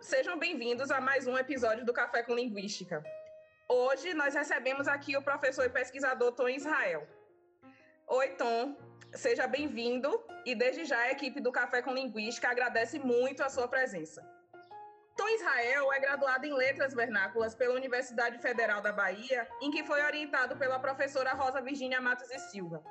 sejam bem-vindos a mais um episódio do Café com Linguística. Hoje nós recebemos aqui o professor e pesquisador Tom Israel. Oi, Tom, seja bem-vindo e desde já a equipe do Café com Linguística agradece muito a sua presença. Tom Israel é graduado em Letras Vernáculas pela Universidade Federal da Bahia, em que foi orientado pela professora Rosa Virginia Matos e Silva.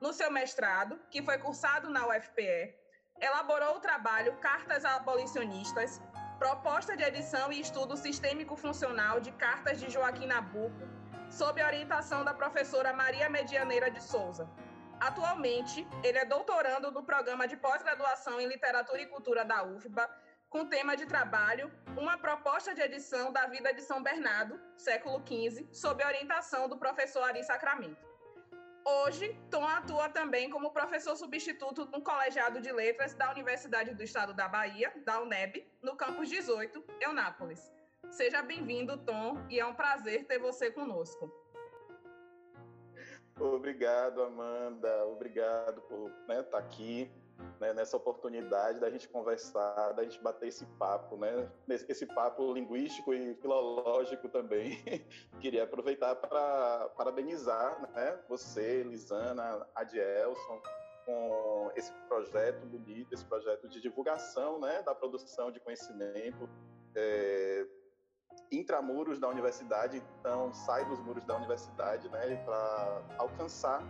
No seu mestrado, que foi cursado na UFPE, elaborou o trabalho Cartas Abolicionistas, proposta de edição e estudo sistêmico funcional de cartas de Joaquim Nabuco, sob orientação da professora Maria Medianeira de Souza. Atualmente, ele é doutorando do programa de pós-graduação em Literatura e Cultura da UFBA, com tema de trabalho Uma proposta de edição da vida de São Bernardo, século XV, sob orientação do professor Ari Sacramento. Hoje, Tom atua também como professor substituto no Colegiado de Letras da Universidade do Estado da Bahia, da UNEB, no campus 18, Eunápolis. Seja bem-vindo, Tom, e é um prazer ter você conosco. Obrigado, Amanda. Obrigado por estar né, tá aqui né, nessa oportunidade da gente conversar, da gente bater esse papo, né, esse papo linguístico e filológico também. Queria aproveitar para parabenizar né, você, Lisana, Adielson, com esse projeto bonito, esse projeto de divulgação né, da produção de conhecimento é, intramuros da universidade, então sai dos muros da universidade né, para alcançar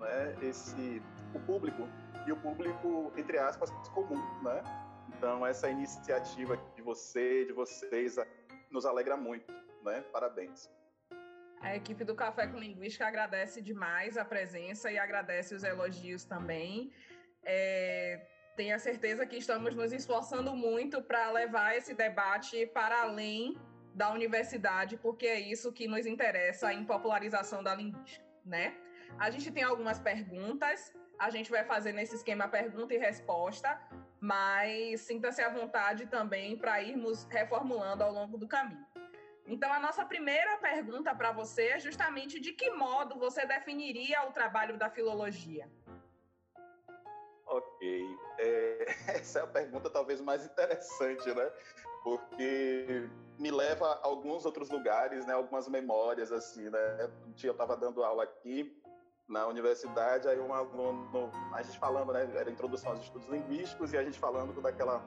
né, esse, o público e o público, entre aspas, comum, né? Então, essa iniciativa de você, de vocês, nos alegra muito, né? Parabéns. A equipe do Café com Linguística agradece demais a presença e agradece os elogios também. É, tenho a certeza que estamos nos esforçando muito para levar esse debate para além da universidade, porque é isso que nos interessa em popularização da linguística, né? A gente tem algumas perguntas a gente vai fazer nesse esquema pergunta e resposta, mas sinta-se à vontade também para irmos reformulando ao longo do caminho. Então, a nossa primeira pergunta para você é justamente de que modo você definiria o trabalho da filologia? Ok. É, essa é a pergunta talvez mais interessante, né? Porque me leva a alguns outros lugares, né? Algumas memórias, assim, né? Um dia eu estava dando aula aqui na universidade, aí um aluno, a gente falando, né, era introdução aos estudos linguísticos e a gente falando daquela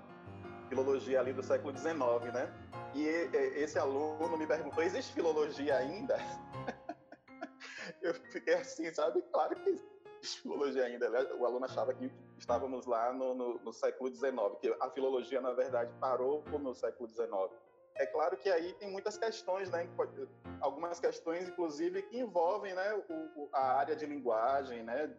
filologia ali do século XIX, né? E esse aluno me perguntou: existe filologia ainda? Eu fiquei assim, sabe? Claro que existe filologia ainda. O aluno achava que estávamos lá no, no, no século XIX, que a filologia, na verdade, parou no século XIX. É claro que aí tem muitas questões, né? Algumas questões, inclusive, que envolvem né, o, a área de linguagem, né?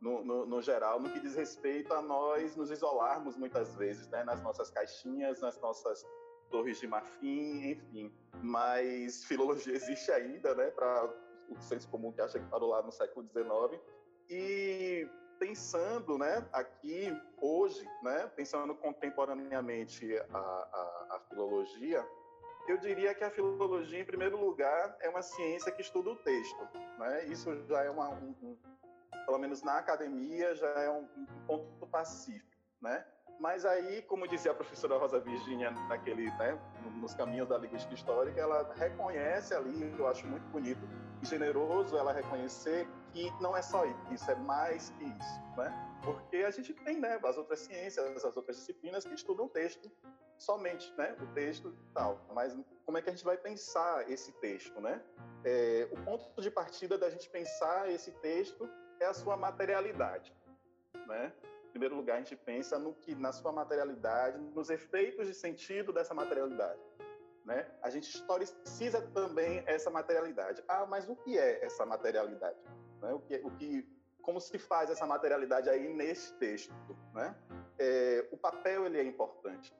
No, no, no, geral, no que diz respeito a nós nos isolarmos muitas vezes, né? Nas nossas caixinhas, nas nossas torres de marfim, enfim. Mas filologia existe ainda, né? Para o senso comum que acha que parou lá no século XIX. E pensando, né, aqui hoje, né, pensando contemporaneamente a, a, a filologia, eu diria que a filologia, em primeiro lugar, é uma ciência que estuda o texto. Né? Isso já é uma, um, pelo menos na academia, já é um, um, ponto pacífico. Né? Mas aí, como dizia a professora Rosa Virginia naquele, né, nos caminhos da linguística histórica, ela reconhece ali, eu acho muito bonito e generoso ela reconhecer que não é só isso, é mais que isso, né? Porque a gente tem, né, as outras ciências, as outras disciplinas que estudam o texto somente, né, o texto e tal. Mas como é que a gente vai pensar esse texto, né? É, o ponto de partida da gente pensar esse texto é a sua materialidade, né? Em primeiro lugar, a gente pensa no que na sua materialidade, nos efeitos de sentido dessa materialidade, né? A gente historiciza também essa materialidade. Ah, mas o que é essa materialidade? Né? O que, o que, como se faz essa materialidade aí nesse texto, né? É, o papel ele é importante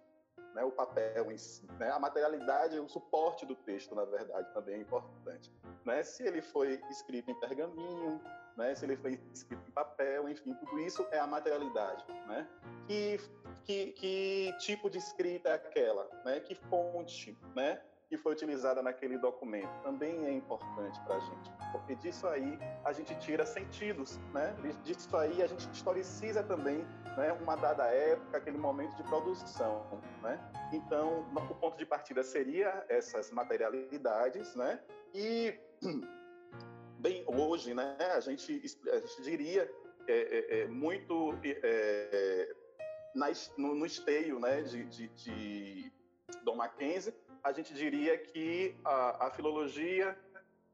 né, o papel em si. Né? A materialidade, o suporte do texto, na verdade, também é importante. Né? Se ele foi escrito em pergaminho, né? se ele foi escrito em papel, enfim, tudo isso é a materialidade. Né? Que, que, que tipo de escrita é aquela? Né? Que fonte? Né? Que foi utilizada naquele documento também é importante para a gente, porque disso aí a gente tira sentidos, né? Disso aí a gente historiciza também né, uma dada época, aquele momento de produção, né? Então, o ponto de partida seria essas materialidades, né? E bem hoje, né? A gente, a gente diria é, é, é muito é, na, no, no, esteio, né? De, de, de Dom Mackenzie a gente diria que a, a filologia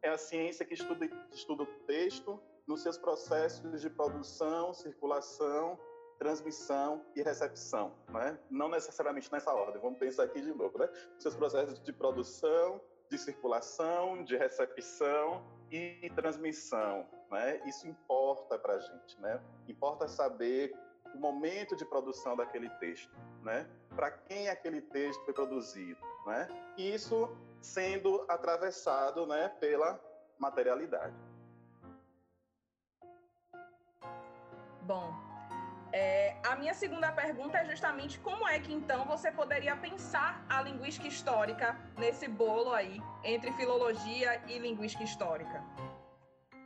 é a ciência que estuda, estuda o texto nos seus processos de produção, circulação, transmissão e recepção, né? Não necessariamente nessa ordem, vamos pensar aqui de novo, né? Os seus processos de produção, de circulação, de recepção e transmissão, né? Isso importa para a gente, né? Importa saber o momento de produção daquele texto, né? Para quem aquele texto foi produzido, né? Isso sendo atravessado, né, pela materialidade. Bom, é, a minha segunda pergunta é justamente como é que então você poderia pensar a linguística histórica nesse bolo aí entre filologia e linguística histórica?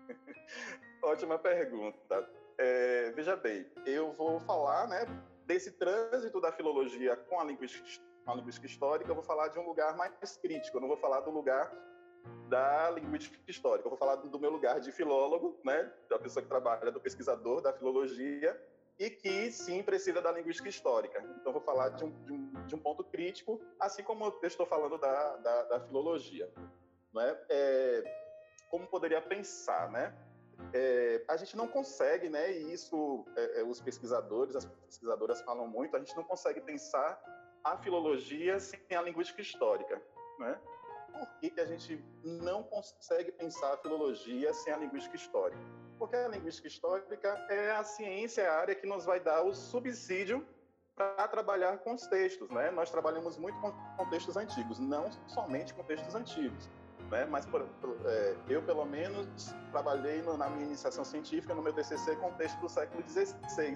Ótima pergunta. É, veja bem, eu vou falar né, desse trânsito da filologia com a linguística, a linguística histórica, eu vou falar de um lugar mais crítico, eu não vou falar do lugar da linguística histórica, eu vou falar do meu lugar de filólogo, né, da pessoa que trabalha, do pesquisador da filologia, e que sim precisa da linguística histórica. Então, vou falar de um, de um, de um ponto crítico, assim como eu estou falando da, da, da filologia. Né? É, como poderia pensar, né? É, a gente não consegue, né, e isso é, é, os pesquisadores, as pesquisadoras falam muito, a gente não consegue pensar a filologia sem a linguística histórica, né? Por que, que a gente não consegue pensar a filologia sem a linguística histórica? Porque a linguística histórica é a ciência, é a área que nos vai dar o subsídio para trabalhar com os textos, né? Nós trabalhamos muito com textos antigos, não somente com textos antigos né? Mas por, por, é, eu, pelo menos, trabalhei no, na minha iniciação científica, no meu TCC, com texto do século XVI.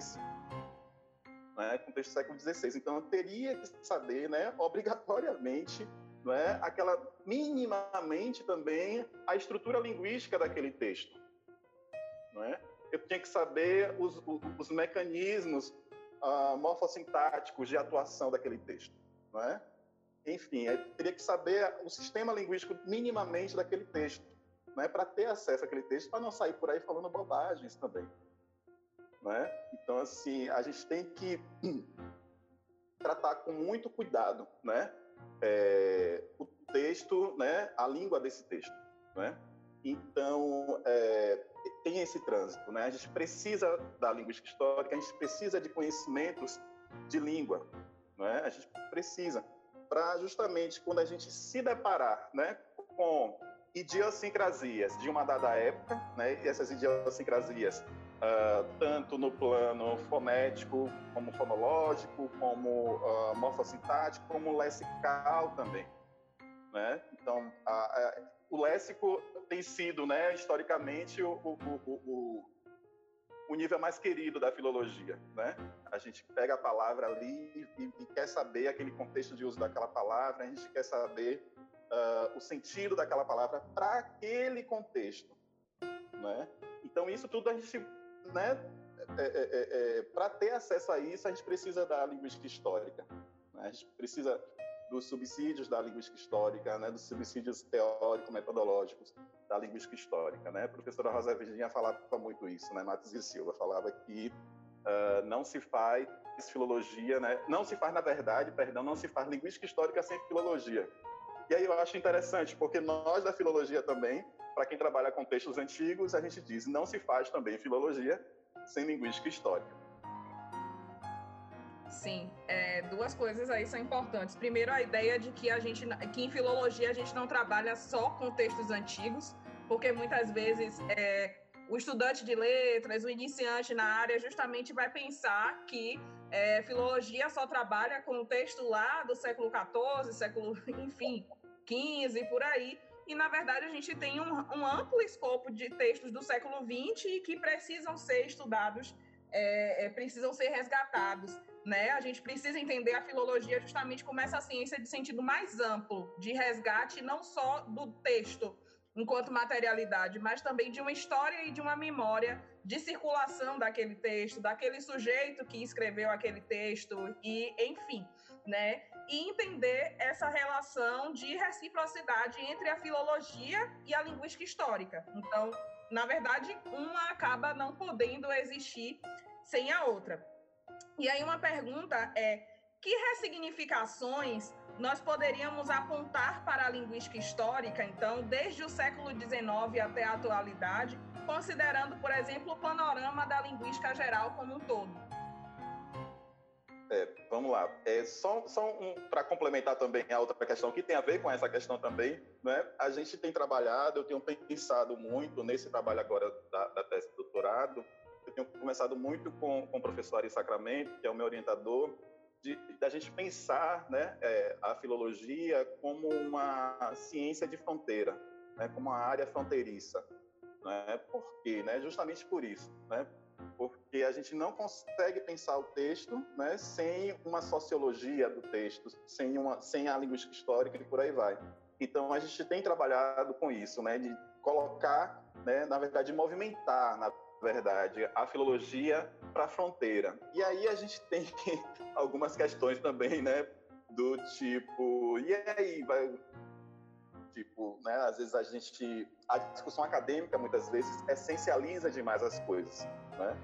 Né, com texto do século XVI. Então, eu teria que saber, né, obrigatoriamente, né, aquela minimamente também a estrutura linguística daquele texto. Né? Eu tinha que saber os, os, os mecanismos uh, morfossintáticos de atuação daquele texto. Não é? Enfim, teria que saber o sistema linguístico minimamente daquele texto, né, para ter acesso àquele texto, para não sair por aí falando bobagens também. Né? Então, assim, a gente tem que tratar com muito cuidado né, é, o texto, né, a língua desse texto. Né? Então, é, tem esse trânsito. Né? A gente precisa da linguística histórica, a gente precisa de conhecimentos de língua. Né? A gente precisa para justamente quando a gente se deparar né, com idiosincrasias de uma dada época, né, e essas idiosincrasias, uh, tanto no plano fonético, como fonológico, como uh, morfossintático, como lessical também. Né? Então, a, a, o léxico tem sido, né, historicamente, o, o, o, o nível mais querido da filologia, né? A gente pega a palavra ali e, e quer saber aquele contexto de uso daquela palavra, a gente quer saber uh, o sentido daquela palavra para aquele contexto, né? Então isso tudo a gente, né? É, é, é, é para ter acesso a isso a gente precisa da linguística histórica, né? a gente precisa dos subsídios da linguística histórica, né, dos subsídios teórico-metodológicos da linguística histórica. Né? A professora Rosa Virginia falava muito isso, né? Matos e Silva falava que uh, não se faz filologia, né? não se faz, na verdade, perdão, não se faz linguística histórica sem filologia. E aí eu acho interessante, porque nós da filologia também, para quem trabalha com textos antigos, a gente diz não se faz também filologia sem linguística histórica. Sim, é, duas coisas aí são importantes. Primeiro, a ideia de que a gente, que em filologia a gente não trabalha só com textos antigos, porque muitas vezes é, o estudante de letras, o iniciante na área, justamente vai pensar que é, filologia só trabalha com o texto lá do século XIV, século, enfim, XV por aí. E, na verdade, a gente tem um, um amplo escopo de textos do século XX que precisam ser estudados é, é, precisam ser resgatados. Né? A gente precisa entender a filologia justamente como essa ciência de sentido mais amplo, de resgate não só do texto enquanto materialidade, mas também de uma história e de uma memória de circulação daquele texto, daquele sujeito que escreveu aquele texto e, enfim, né? E entender essa relação de reciprocidade entre a filologia e a linguística histórica. Então, na verdade, uma acaba não podendo existir sem a outra. E aí uma pergunta é: que ressignificações nós poderíamos apontar para a linguística histórica, então, desde o século XIX até a atualidade, considerando, por exemplo, o panorama da linguística geral como um todo? É, vamos lá. É, só só um, para complementar também a outra questão que tem a ver com essa questão também, né? a gente tem trabalhado, eu tenho pensado muito nesse trabalho agora da, da tese de doutorado, tenho conversado muito com, com o professor Ari Sacramento, que é o meu orientador, de, da gente pensar né, é, a filologia como uma ciência de fronteira, né, como uma área fronteiriça. Né? Por quê? Né? Justamente por isso. Né? Porque a gente não consegue pensar o texto né, sem uma sociologia do texto, sem, uma, sem a linguística histórica e por aí vai. Então, a gente tem trabalhado com isso, né, de colocar, né, na verdade, movimentar, na verdade, a filologia para a fronteira. E aí a gente tem algumas questões também, né, do tipo, e aí, vai, tipo, né, às vezes a gente, a discussão acadêmica muitas vezes essencializa demais as coisas, né?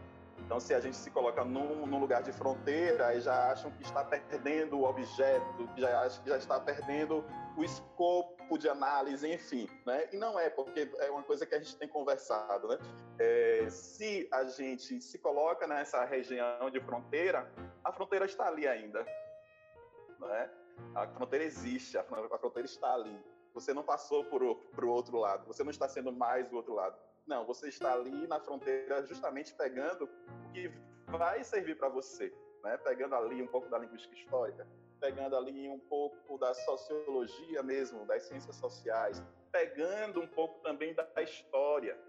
Então, se a gente se coloca num, num, lugar de fronteira, aí já acham que está perdendo o objeto, já acham que já está perdendo o escopo de análise, enfim, né? E não é, porque é uma coisa que a gente tem conversado, né? É, se a gente se coloca nessa região de fronteira, a fronteira está ali ainda, né? A fronteira existe, a fronteira está ali. Você não passou para o outro lado, você não está sendo mais do outro lado. Não, você está ali na fronteira justamente pegando o que vai servir para você, né? Pegando ali um pouco da linguística histórica, pegando ali um pouco da sociologia mesmo, das ciências sociais, pegando um pouco também da história,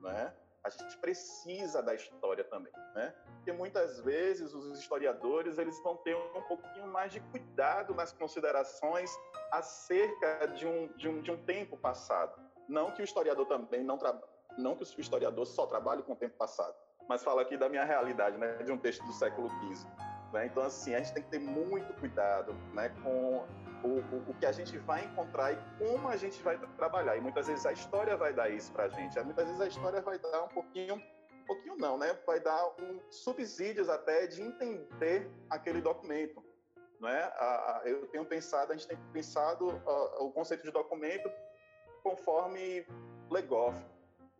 né? A gente precisa da história também, né? Porque muitas vezes os historiadores eles vão ter um pouquinho mais de cuidado nas considerações acerca de um, de um, de um tempo passado. Não que o historiador também não trabalhe, não que o historiador só trabalhe com o tempo passado, mas fala aqui da minha realidade, né? De um texto do século XV né? Então, assim, a gente tem que ter muito cuidado né, com o, o, o, que a gente vai encontrar e como a gente vai trabalhar. E muitas vezes a história vai dar isso para a gente. Muitas vezes a história vai dar um pouquinho, um pouquinho não, né? Vai dar um, subsídios até de entender aquele documento. Né? A, a, eu tenho pensado, a gente tem pensado uh, o conceito de documento conforme Legoff,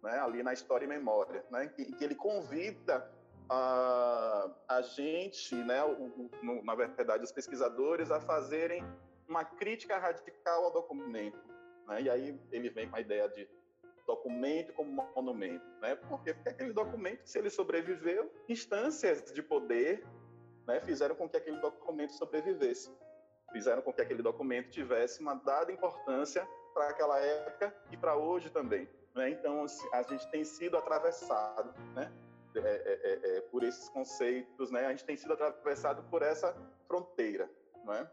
né? ali na História e Memória, né? que, que ele convida a, a gente, né, o, o, na verdade, os pesquisadores, a fazerem uma crítica radical ao documento. Né? E aí ele vem com a ideia de documento como monumento. Né? Por quê? Porque aquele documento, se ele sobreviveu, instâncias de poder né, fizeram com que aquele documento sobrevivesse. Fizeram com que aquele documento tivesse uma dada importância para aquela época e para hoje também. Né? Então, assim, a gente tem sido atravessado né, é, é, é, é, por esses conceitos, né? A gente tem sido atravessado por essa fronteira, não é?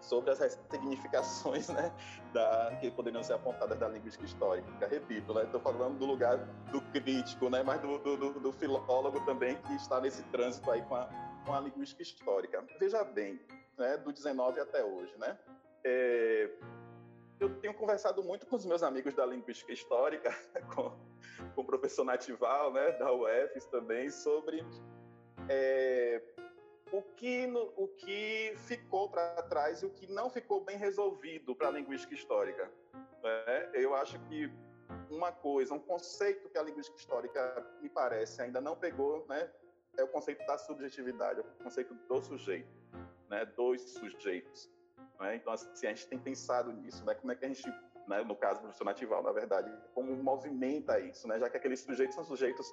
Sobre as significações, né, da, que poderiam ser apontadas da linguística histórica. Repito, né, estou falando do lugar do crítico, né, mas do, do, do, filólogo também que está nesse trânsito aí com a, com a linguística histórica. Veja bem, né, do 19 até hoje, né? É, eu tenho conversado muito com os meus amigos da linguística histórica, com, com o professor Natival, né, da UFES também, sobre é, o, que, no, o que ficou para trás e o que não ficou bem resolvido para a linguística histórica. Né? Eu acho que uma coisa, um conceito que a linguística histórica, me parece, ainda não pegou, né, é o conceito da subjetividade, é o conceito do sujeito, né, dos sujeitos. Né? Então, assim, a gente tem pensado nisso, né? Como é que a gente, né, no caso do professor natival, na verdade, como movimenta isso, né? Já que aqueles sujeitos são sujeitos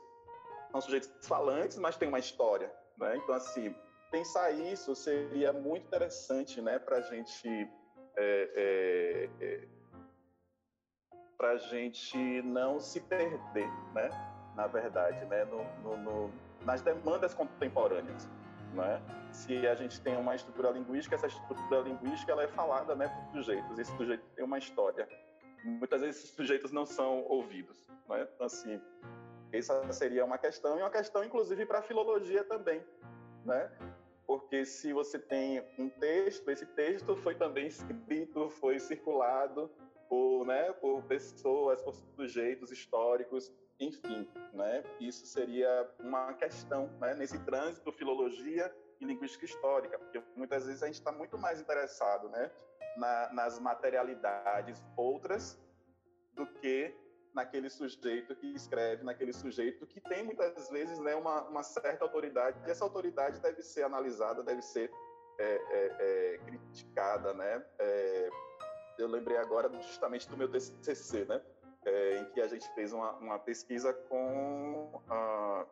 são sujeitos falantes, mas tem uma história, né? Então, assim, pensar isso seria muito interessante, né? Para a gente é, é, é, para a gente não se perder, né? na verdade, né, no, no, no, nas demandas contemporâneas. Né? Se a gente tem uma estrutura linguística, essa estrutura linguística ela é falada né, por sujeitos, esse sujeito tem uma história. Muitas vezes esses sujeitos não são ouvidos. Né? Então, assim, essa seria uma questão, e uma questão, inclusive, para a filologia também. Né? Porque se você tem um texto, esse texto foi também escrito, foi circulado por, né, por pessoas, por sujeitos históricos, enfim, né? Isso seria uma questão, né, nesse trânsito filologia e linguística histórica, porque muitas vezes a gente está muito mais interessado, né, na, nas materialidades outras do que naquele sujeito que escreve, naquele sujeito que tem muitas vezes né, uma, uma certa autoridade, e essa autoridade deve ser analisada, deve ser é, é, é, criticada, né? Eu lembrei agora justamente do meu TCC, né? É, em que a gente fez uma, uma pesquisa com uh,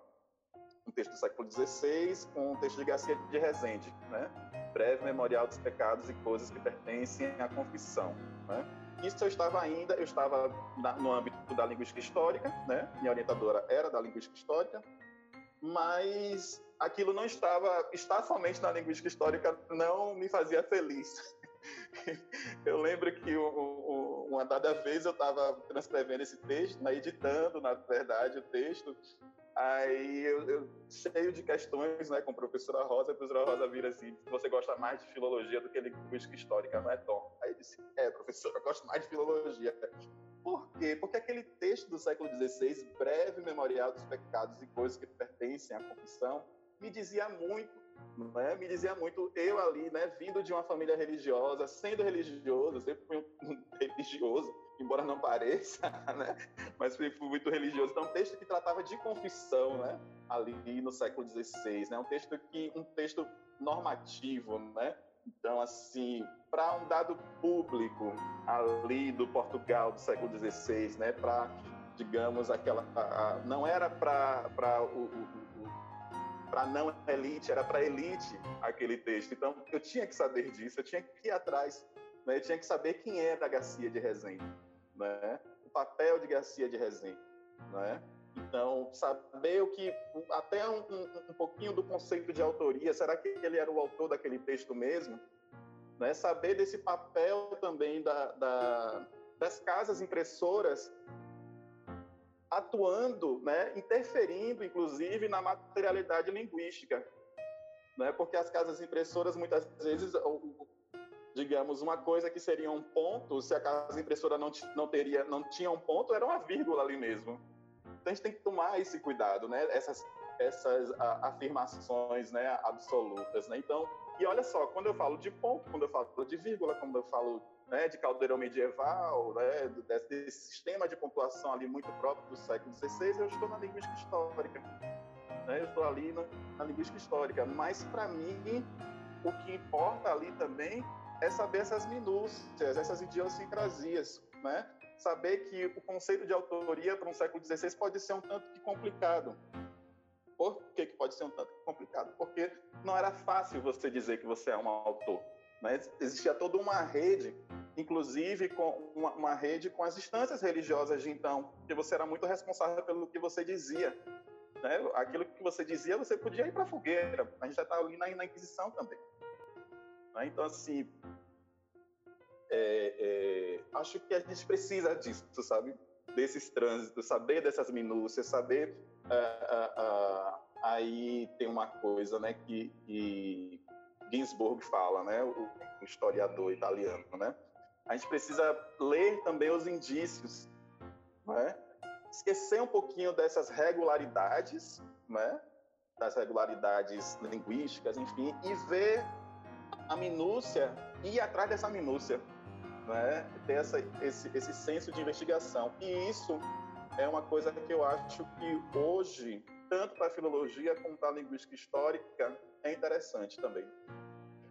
um texto do século XVI, com um texto de Garcia de Rezende, né? Breve Memorial dos Pecados e Coisas que Pertencem à Confissão, né? Isso eu estava ainda, eu estava na, no âmbito da linguística histórica, né? Minha orientadora era da linguística histórica, mas aquilo não estava, estar somente na linguística histórica não me fazia feliz. Eu lembro que uma dada vez eu estava transcrevendo esse texto, né, editando, na verdade, o texto, Aí eu, eu, cheio de questões, né, com a professora Rosa, a professora Rosa vira assim, você gosta mais de filologia do que linguística histórica, não é, Tom? Aí eu disse, é, professora, eu gosto mais de filologia. Por quê? Porque aquele texto do século XVI, breve memorial dos pecados e coisas que pertencem à confissão, me dizia muito, né? Me dizia muito, eu ali, né, vindo de uma família religiosa, sendo religioso, sempre fui um religioso, embora não pareça, né? Mas fui, muito religioso. Então, um texto que tratava de confissão, né? Ali no século XVI, né? Um texto que, um texto normativo, né? Então, assim, para um dado público ali do Portugal do século XVI, né? Para, digamos, aquela, a, não era para o, o para não elite, era para elite aquele texto. Então, eu tinha que saber disso, eu tinha que ir atrás, né? eu tinha que saber quem era Garcia de Rezende né? o papel de Garcia de Rezende. Né? Então, saber o que, até um, um, um, pouquinho do conceito de autoria, será que ele era o autor daquele texto mesmo? Né? Saber desse papel também da, da, das casas impressoras atuando, né? interferindo, inclusive, na materialidade linguística. Né? Porque as casas impressoras, muitas vezes, digamos, uma coisa que seria um ponto, se a casa impressora não, não teria, não tinha um ponto, era uma vírgula ali mesmo. Então a gente tem que tomar esse cuidado, né? Essas, essas a, afirmações, né, absolutas, né? Então, e olha só, quando eu falo de ponto, quando eu falo de vírgula, quando eu falo né, de caldeirão medieval, né, desse, desse sistema de pontuação ali muito próprio do século XVI, eu estou na linguística histórica. Né? Eu estou ali na, na linguística histórica. Mas, para mim, o que importa ali também é saber essas minúcias, essas idiosincrasias, né? Saber que o conceito de autoria para um século XVI pode ser um tanto que complicado. Por que, que pode ser um tanto complicado? Porque não era fácil você dizer que você é um autor. Né? Existia toda uma rede, inclusive com uma, uma rede com as instâncias religiosas de então, que você era muito responsável pelo que você dizia. Né? Aquilo que você dizia, você podia ir para a fogueira. A gente já está ali na, na Inquisição também. Né? Então, assim, é, é, acho que a gente precisa disso, sabe? Desses trânsitos, saber dessas minúcias, saber. Uh, uh, uh, aí tem uma coisa, né, que, que Ginsburg fala, né, o, o, historiador italiano, né? A gente precisa ler também os indícios, né? Esquecer um pouquinho dessas regularidades, né? Das regularidades linguísticas, enfim, e ver a minúcia e ir atrás dessa minúcia, né? ter essa, esse, esse senso de investigação. E isso é uma coisa que eu acho que hoje, tanto para a filologia como para a linguística histórica, é interessante também.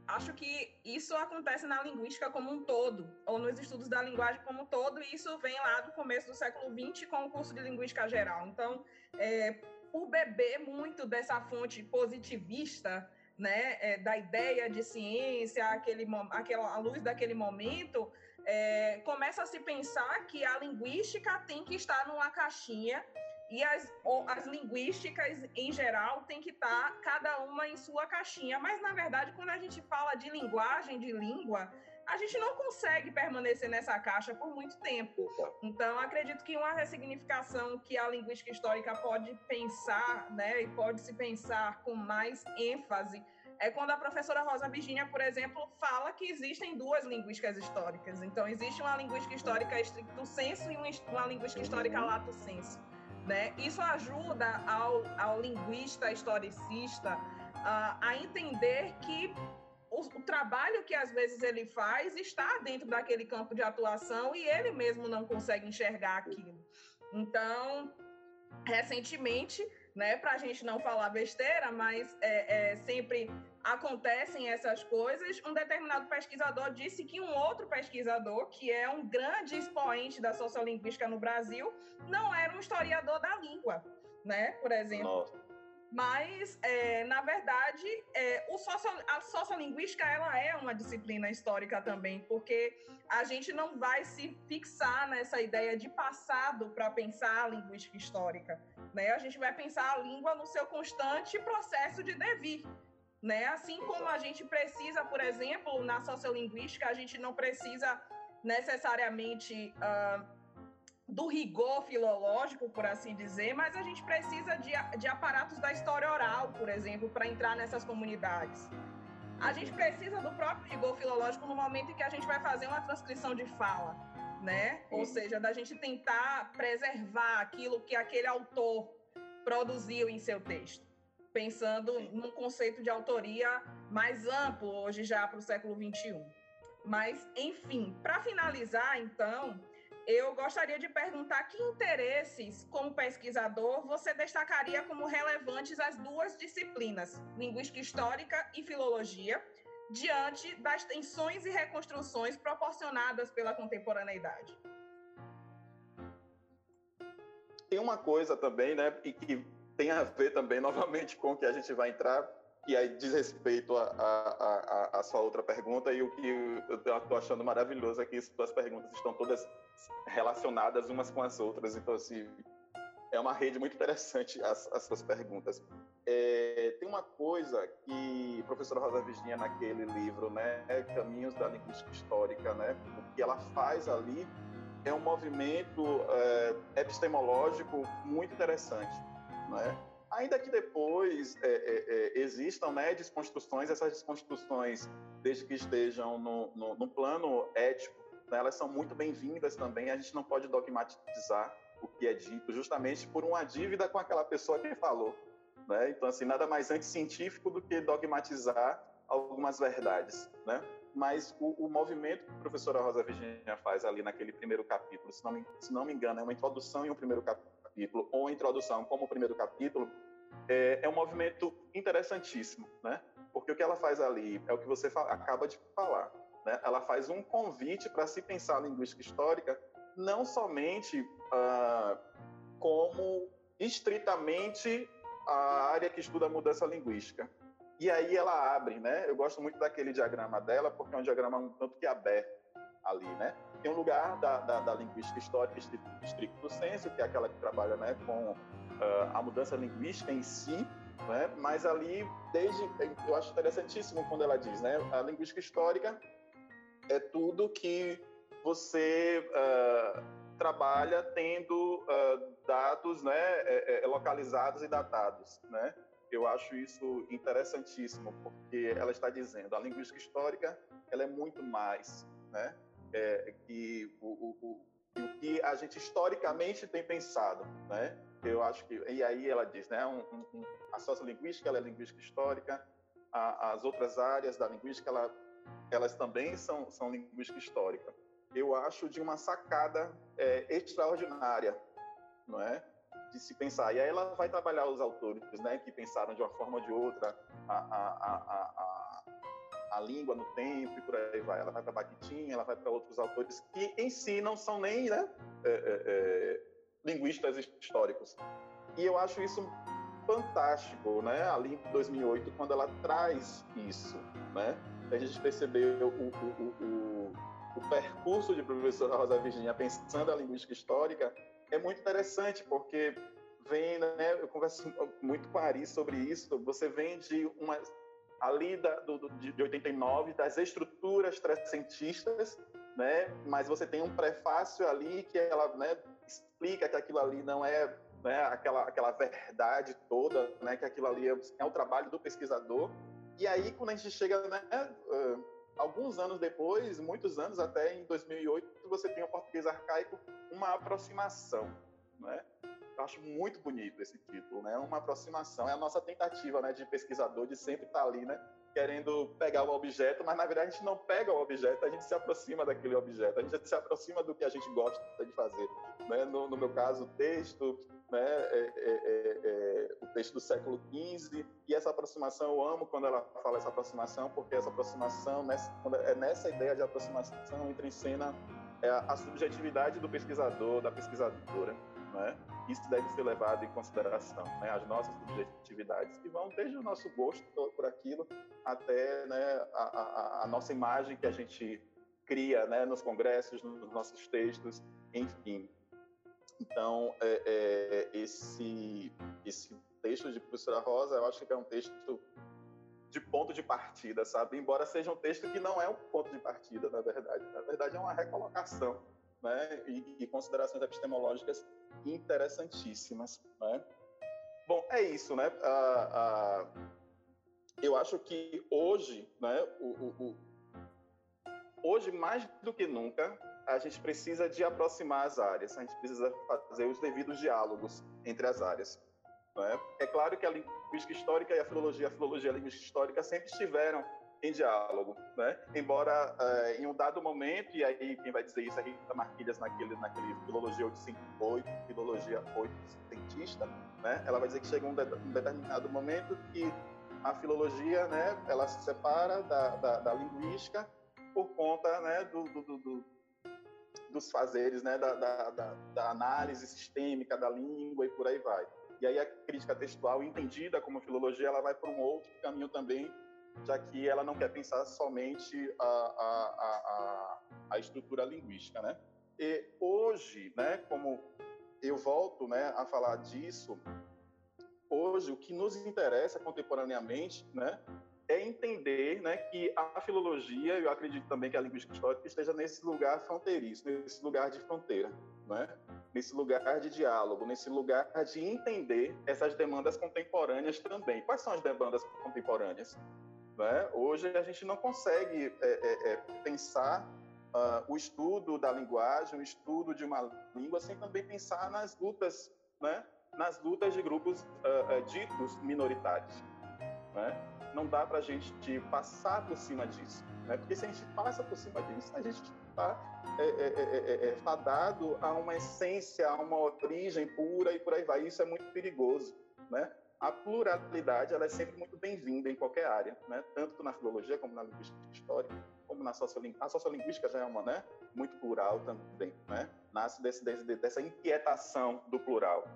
Acho que isso acontece na linguística como um todo, ou nos estudos da linguagem como um todo, e isso vem lá do começo do século XX com o curso de linguística geral. Então, é, por beber muito dessa fonte positivista, né, é, da ideia de ciência, aquele, aquela, a luz daquele momento, é, começa a se pensar que a linguística tem que estar numa caixinha e as, as linguísticas em geral tem que estar tá cada uma em sua caixinha. Mas, na verdade, quando a gente fala de linguagem, de língua, a gente não consegue permanecer nessa caixa por muito tempo. Então, acredito que uma ressignificação que a linguística histórica pode pensar, né, e pode se pensar com mais ênfase, é quando a professora Rosa Virginia, por exemplo, fala que existem duas linguísticas históricas. Então, existe uma linguística histórica estricto senso e uma linguística histórica lato senso. Né? Isso ajuda ao, ao linguista historicista uh, a entender que o, o, trabalho que às vezes ele faz está dentro daquele campo de atuação e ele mesmo não consegue enxergar aquilo. Então, recentemente, né, para a gente não falar besteira, mas é, é, sempre acontecem essas coisas. Um determinado pesquisador disse que um outro pesquisador, que é um grande expoente da sociolinguística no Brasil, não era um historiador da língua, né? Por exemplo. Nossa. Mas, é, na verdade, é, o socio, a sociolinguística ela é uma disciplina histórica também, porque a gente não vai se fixar nessa ideia de passado para pensar a linguística histórica. Né? A gente vai pensar a língua no seu constante processo de devir. Né? Assim como a gente precisa, por exemplo, na sociolinguística, a gente não precisa necessariamente uh, do rigor filológico, por assim dizer, mas a gente precisa de, de aparatos da história oral, por exemplo, para entrar nessas comunidades. A gente precisa do próprio rigor filológico no momento em que a gente vai fazer uma transcrição de fala, né? Ou seja, da gente tentar preservar aquilo que aquele autor produziu em seu texto pensando num conceito de autoria mais amplo hoje já para o século XXI. Mas, enfim, para finalizar, então, eu gostaria de perguntar que interesses, como pesquisador, você destacaria como relevantes as duas disciplinas, linguística histórica e filologia, diante das tensões e reconstruções proporcionadas pela contemporaneidade. Tem uma coisa também, né, e que tem a ver também, novamente, com o que a gente vai entrar, e aí diz respeito a, a, a, a sua outra pergunta, e o que eu estou achando maravilhoso é que suas perguntas estão todas relacionadas umas com as outras, então, assim, é uma rede muito interessante as, as suas perguntas. É, tem uma coisa que a professora Rosa Virginia, naquele livro, né, Caminhos da Linguística Histórica, né, o que ela faz ali é um movimento é, epistemológico muito interessante né? Ainda que depois é, é, é, existam né, desconstruções, essas desconstruções, desde que estejam no, no, no plano ético, né, elas são muito bem-vindas também. A gente não pode dogmatizar o que é dito, justamente por uma dívida com aquela pessoa que falou. Né? Então, assim, nada mais anticientífico do que dogmatizar algumas verdades. Né? Mas o, o, movimento que a professora Rosa Virginia faz ali naquele primeiro capítulo, se não, me, se não me engano, é uma introdução em um primeiro capítulo, capítulo ou introdução como o primeiro capítulo, é, é um movimento interessantíssimo, né? Porque o que ela faz ali é o que você acaba de falar, né? Ela faz um convite para se pensar a linguística histórica não somente ah, como estritamente a área que estuda a mudança linguística. E aí ela abre, né? Eu gosto muito daquele diagrama dela, porque é um diagrama um tanto que aberto ali, né? Tem um lugar da, da, da linguística histórica estricto senso, que é aquela que trabalha né, com uh, a mudança linguística em si, né? mas ali, desde. Eu acho interessantíssimo quando ela diz, né? A linguística histórica é tudo que você uh, trabalha tendo uh, dados né, é, é, localizados e datados, né? Eu acho isso interessantíssimo, porque ela está dizendo a linguística histórica ela é muito mais, né? É, que o, o, o, que a gente historicamente tem pensado, né? Eu acho que e aí ela diz, né? Um, um, a sociolinguística ela é linguística histórica, a, as outras áreas da linguística ela, elas também são são linguística histórica. Eu acho de uma sacada é, extraordinária, não é? de se pensar. E aí ela vai trabalhar os autores, né, que pensaram de uma forma ou de outra a, a, a, a língua no tempo e por aí vai. Ela vai para Bakhtin, ela vai para outros autores que em si não são nem né, é, é, é, linguistas históricos. E eu acho isso fantástico, né? Ali em 2008, quando ela traz isso, né? A gente percebeu o, o, o, o percurso de professora Rosa Virginia pensando a linguística histórica é muito interessante, porque vem, né, eu converso muito com a Ari sobre isso, você vem de uma ali da, do, de 89 das estruturas trecentistas, né, mas você tem um prefácio ali que ela né, explica que aquilo ali não é né, aquela, aquela verdade toda, né, que aquilo ali é, é o trabalho do pesquisador. E aí, quando a gente chega, né, uh, alguns anos depois, muitos anos até em 2008, você tem o português arcaico, uma aproximação, né? Eu acho muito bonito esse título, né? Uma aproximação, é a nossa tentativa, né, de pesquisador de sempre estar ali, né, querendo pegar o objeto, mas na verdade a gente não pega o objeto, a gente se aproxima daquele objeto, a gente se aproxima do que a gente gosta de fazer. Né? No, no meu caso, o texto, né? É, é, é, é o texto do século XV, e essa aproximação, eu amo quando ela fala essa aproximação, porque essa aproximação, nessa, é nessa ideia de aproximação, entra em cena é a subjetividade do pesquisador, da pesquisadora. Né? Isso deve ser levado em consideração, né? as nossas subjetividades, que vão desde o nosso gosto por aquilo até né, a, a, a nossa imagem que a gente cria né, nos congressos, nos nossos textos, enfim. Então, é, é, esse, esse texto de professora Rosa, eu acho que é um texto de ponto de partida, sabe? Embora seja um texto que não é um ponto de partida, na verdade. Na verdade, é uma recolocação né? e, e considerações epistemológicas interessantíssimas. Né? Bom, é isso, né? Ah, ah, eu acho que hoje, né, o, o, o, hoje mais do que nunca, a gente precisa de aproximar as áreas, a gente precisa fazer os devidos diálogos entre as áreas. É? é claro que a linguística histórica e a filologia, a filologia e a linguística histórica sempre estiveram em diálogo, né? Embora uh, em um dado momento, e aí quem vai dizer isso é Rita Marquilhas naquele, naquele Filologia 858, Filologia 8 cientista, né? Ela vai dizer que chega um, de, um determinado momento que a filologia, né, ela se separa da, da, da linguística por conta, né, do, do, do, dos fazeres, né, da, da, da análise sistêmica da língua e por aí vai. E aí a crítica textual, entendida como filologia, ela vai por um outro caminho também, já que ela não quer pensar somente a, a, a, a estrutura linguística, né? E hoje, né, como eu volto, né, a falar disso, hoje o que nos interessa contemporaneamente, né, é entender, né, que a filologia, eu acredito também que a linguística histórica esteja nesse lugar fronteiriço, nesse lugar de fronteira, né? nesse lugar de diálogo, nesse lugar de entender essas demandas contemporâneas também. Quais são as demandas contemporâneas? Né? Hoje a gente não consegue é, é, é, pensar uh, o estudo da linguagem, o estudo de uma língua, sem também pensar nas lutas, né? nas lutas de grupos uh, ditos minoritários. Né? Não dá para a gente passar por cima disso, né? porque se a gente passa por cima disso, a gente está é, é, é, fadado a uma essência, a uma origem pura e por aí vai. Isso é muito perigoso, né? A pluralidade ela é sempre muito bem-vinda em qualquer área, né? Tanto na filologia como na linguística histórica, como na sociolinguística. A sociolinguística já é uma, né? Muito plural também, né? Nasce desse, desse, dessa inquietação do plural.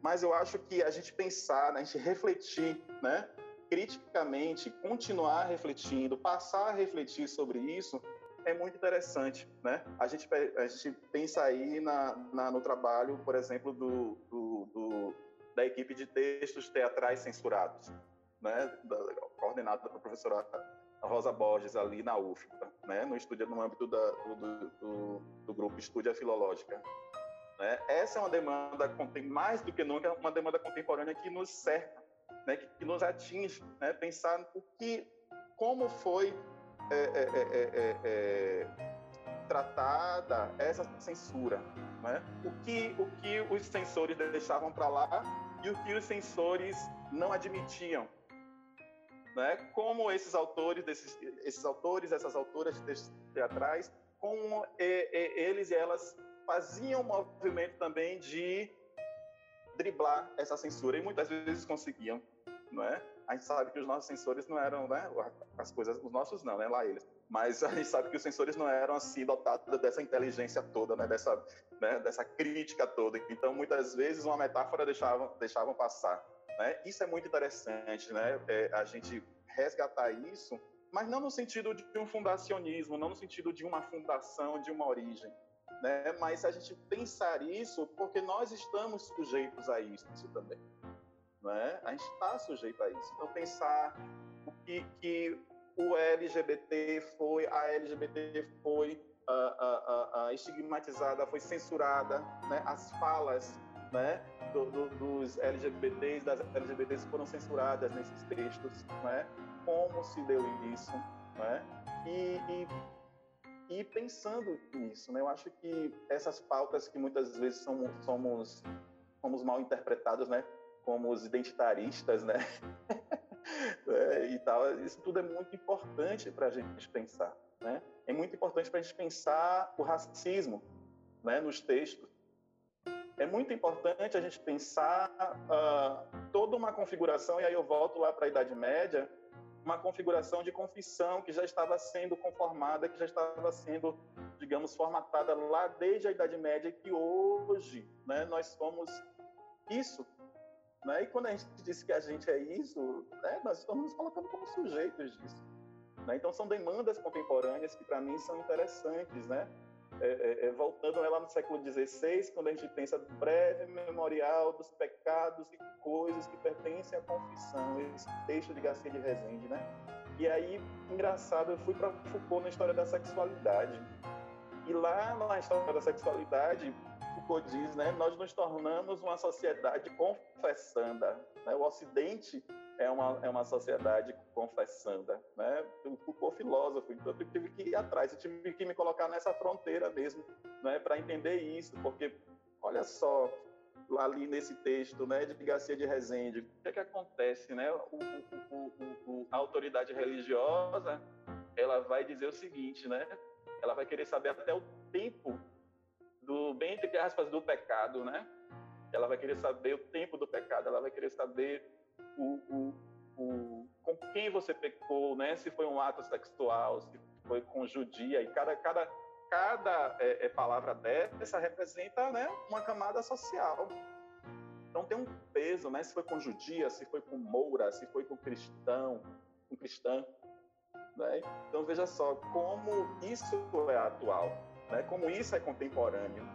Mas eu acho que a gente pensar, né? a gente refletir, né? criticamente, continuar refletindo, passar a refletir sobre isso, é muito interessante, né? A gente, a gente pensa aí na, na no trabalho, por exemplo, do, do, da equipe de textos teatrais censurados, né? Da, coordenado pela professora Rosa Borges ali na UFPA, né? No estúdio no âmbito da, do, do, do grupo Estúdia Filológica. Né? Essa é uma demanda, mais do que nunca, uma demanda contemporânea que nos cerca, né? que, que nos atinge, né? Pensar o que, como foi é é, é, é, é, tratada essa censura, né? O que o que os censores deixavam para lá e o que os censores não admitiam, né? Como esses autores, desses, esses autores, essas autoras de textos teatrais, como eles e elas faziam um movimento também de driblar essa censura e muitas vezes conseguiam, não é? a gente sabe que os nossos sensores não eram, né, as coisas, os nossos não, né, lá eles. Mas a gente sabe que os sensores não eram assim dotados dessa inteligência toda, né, dessa, né, dessa crítica toda. Então, muitas vezes uma metáfora deixavam, deixavam passar. Né? Isso é muito interessante, né? É, a gente resgatar isso, mas não no sentido de um fundacionismo, não no sentido de uma fundação, de uma origem, né? Mas a gente pensar isso porque nós estamos sujeitos a isso também, né? A gente está sujeito a isso. Então pensar o que, que o LGBT foi, a LGBT foi uh, uh, uh, estigmatizada, foi censurada, né? As falas né, do, do, dos LGBTs, das LGBTs foram censuradas nesses textos, né? Como se deu isso, né? E, e, e pensando nisso, né? Eu acho que essas pautas que muitas vezes somos, somos, somos mal interpretados, né? Como os identitaristas, né? é, e tal, isso tudo é muito importante para a gente pensar, né? É muito importante para a gente pensar o racismo, né? Nos textos, é muito importante a gente pensar uh, toda uma configuração, e aí eu volto lá para a Idade Média, uma configuração de confissão que já estava sendo conformada, que já estava sendo, digamos, formatada lá desde a Idade Média, que hoje né, nós somos isso. Né? E quando a gente diz que a gente é isso, né, nós estamos nos colocando como sujeitos disso. Né? Então, são demandas contemporâneas que, para mim, são interessantes, né? É, é, é, voltando lá no século XVI, quando a gente pensa do breve memorial dos pecados e coisas que pertencem à confissão, esse texto de Garcia de Rezende, né? E aí, engraçado, eu fui para Foucault na história da sexualidade. E lá na história da sexualidade, Foucault diz, né, nós nos tornamos uma sociedade confessanda. Né? O Ocidente é uma, é uma sociedade confessanda, né? O Foucault filósofo, então eu tive que ir atrás, eu tive que me colocar nessa fronteira mesmo, né, para entender isso, porque olha só, ali nesse texto, né, de Garcia de Rezende, o que é que acontece, né? O, o, o, a autoridade religiosa, ela vai dizer o seguinte, né? Ela vai querer saber até o tempo do bem entre aspas do pecado, né? Ela vai querer saber o tempo do pecado, ela vai querer saber o, o, o, com quem você pecou, né? Se foi um ato sexual, se foi com judia, e cada, cada, cada é, é, palavra dessa representa né, uma camada social. Então tem um peso, né? Se foi com judia, se foi com moura, se foi com cristão, com cristã. Né? Então veja só como isso é atual, né? como isso é contemporâneo.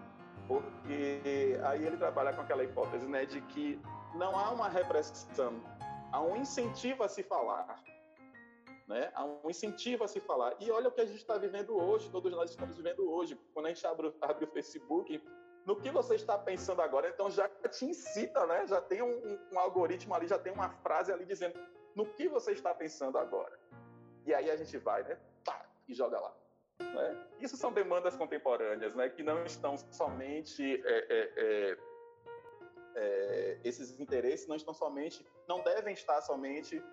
Porque aí ele trabalha com aquela hipótese né, de que não há uma repressão, há um incentivo a se falar. Né? Há um incentivo a se falar. E olha o que a gente está vivendo hoje, todos nós estamos vivendo hoje. Quando a gente abre, abre o Facebook, no que você está pensando agora, então já te incita, né? já tem um, um, algoritmo ali, já tem uma frase ali dizendo no que você está pensando agora. E aí a gente vai, né? Pá, e joga lá. Né? Isso são demandas contemporâneas, né? que não estão somente é, é, é, é, esses interesses não estão somente, não devem estar somente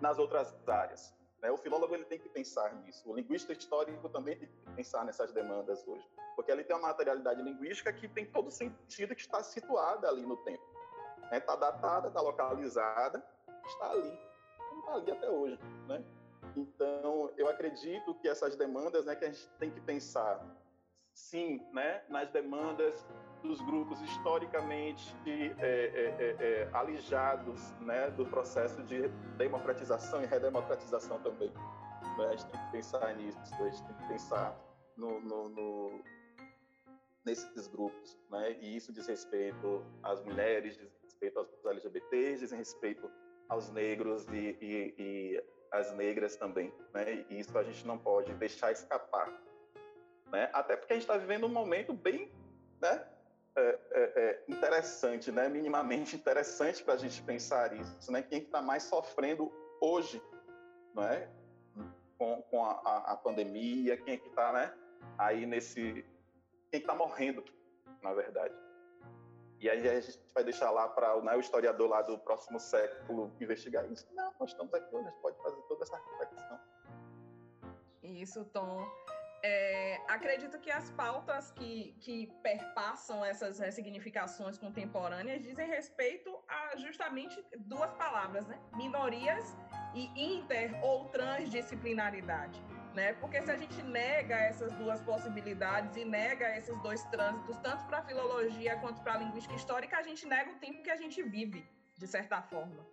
nas outras áreas. Né? O filólogo ele tem que pensar nisso. O linguista histórico também tem que pensar nessas demandas hoje, porque ali tem uma materialidade linguística que tem todo sentido que está situada ali no tempo. Está né? datada, está localizada, está ali, está ali até hoje, né? Então, eu acredito que essas demandas, né, que a gente tem que pensar, sim, né, nas demandas dos grupos historicamente é, é, é, é, alijados né, do processo de democratização e redemocratização também. Né? A gente tem que pensar nisso, a gente tem que pensar no, no, no, nesses grupos. Né? E isso diz respeito às mulheres, diz respeito aos LGBTs, diz respeito aos negros e, e, e às negras também. Né? E isso a gente não pode deixar escapar. Né? Até porque a gente está vivendo um momento bem né, é, é, é, interessante, né? minimamente interessante para a gente pensar isso. Né? Quem está mais sofrendo hoje não é? com, com a, a, a pandemia, quem é está né? aí nesse. Quem está morrendo, na verdade. E aí a gente vai deixar lá para né, o historiador lá do próximo século investigar isso. Não, nós estamos aqui, a gente pode fazer toda essa reflexão. Isso, Tom. É, acredito que as pautas que, que perpassam essas ressignificações contemporâneas dizem respeito a justamente duas palavras, né? Minorias e inter ou transdisciplinaridade. Né? Porque se a gente nega essas duas possibilidades e nega esses dois trânsitos, tanto para a filologia quanto para a linguística histórica, a gente nega o tempo que a gente vive, de certa forma.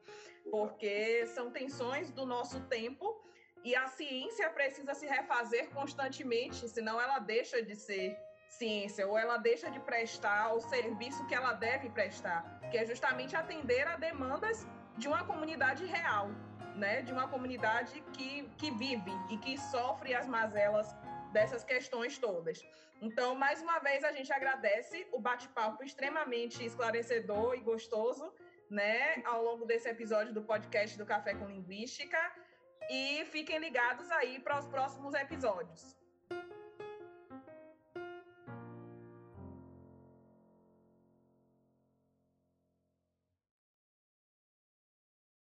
Porque são tensões do nosso tempo e a ciência precisa se refazer constantemente, senão ela deixa de ser ciência, ou ela deixa de prestar o serviço que ela deve prestar, que é justamente atender a demandas de uma comunidade real, né? de uma comunidade que, que vive e que sofre as mazelas dessas questões todas. Então, mais uma vez, a gente agradece o bate-papo extremamente esclarecedor e gostoso, né, ao longo desse episódio do podcast do Café com Linguística. E fiquem ligados aí para os próximos episódios.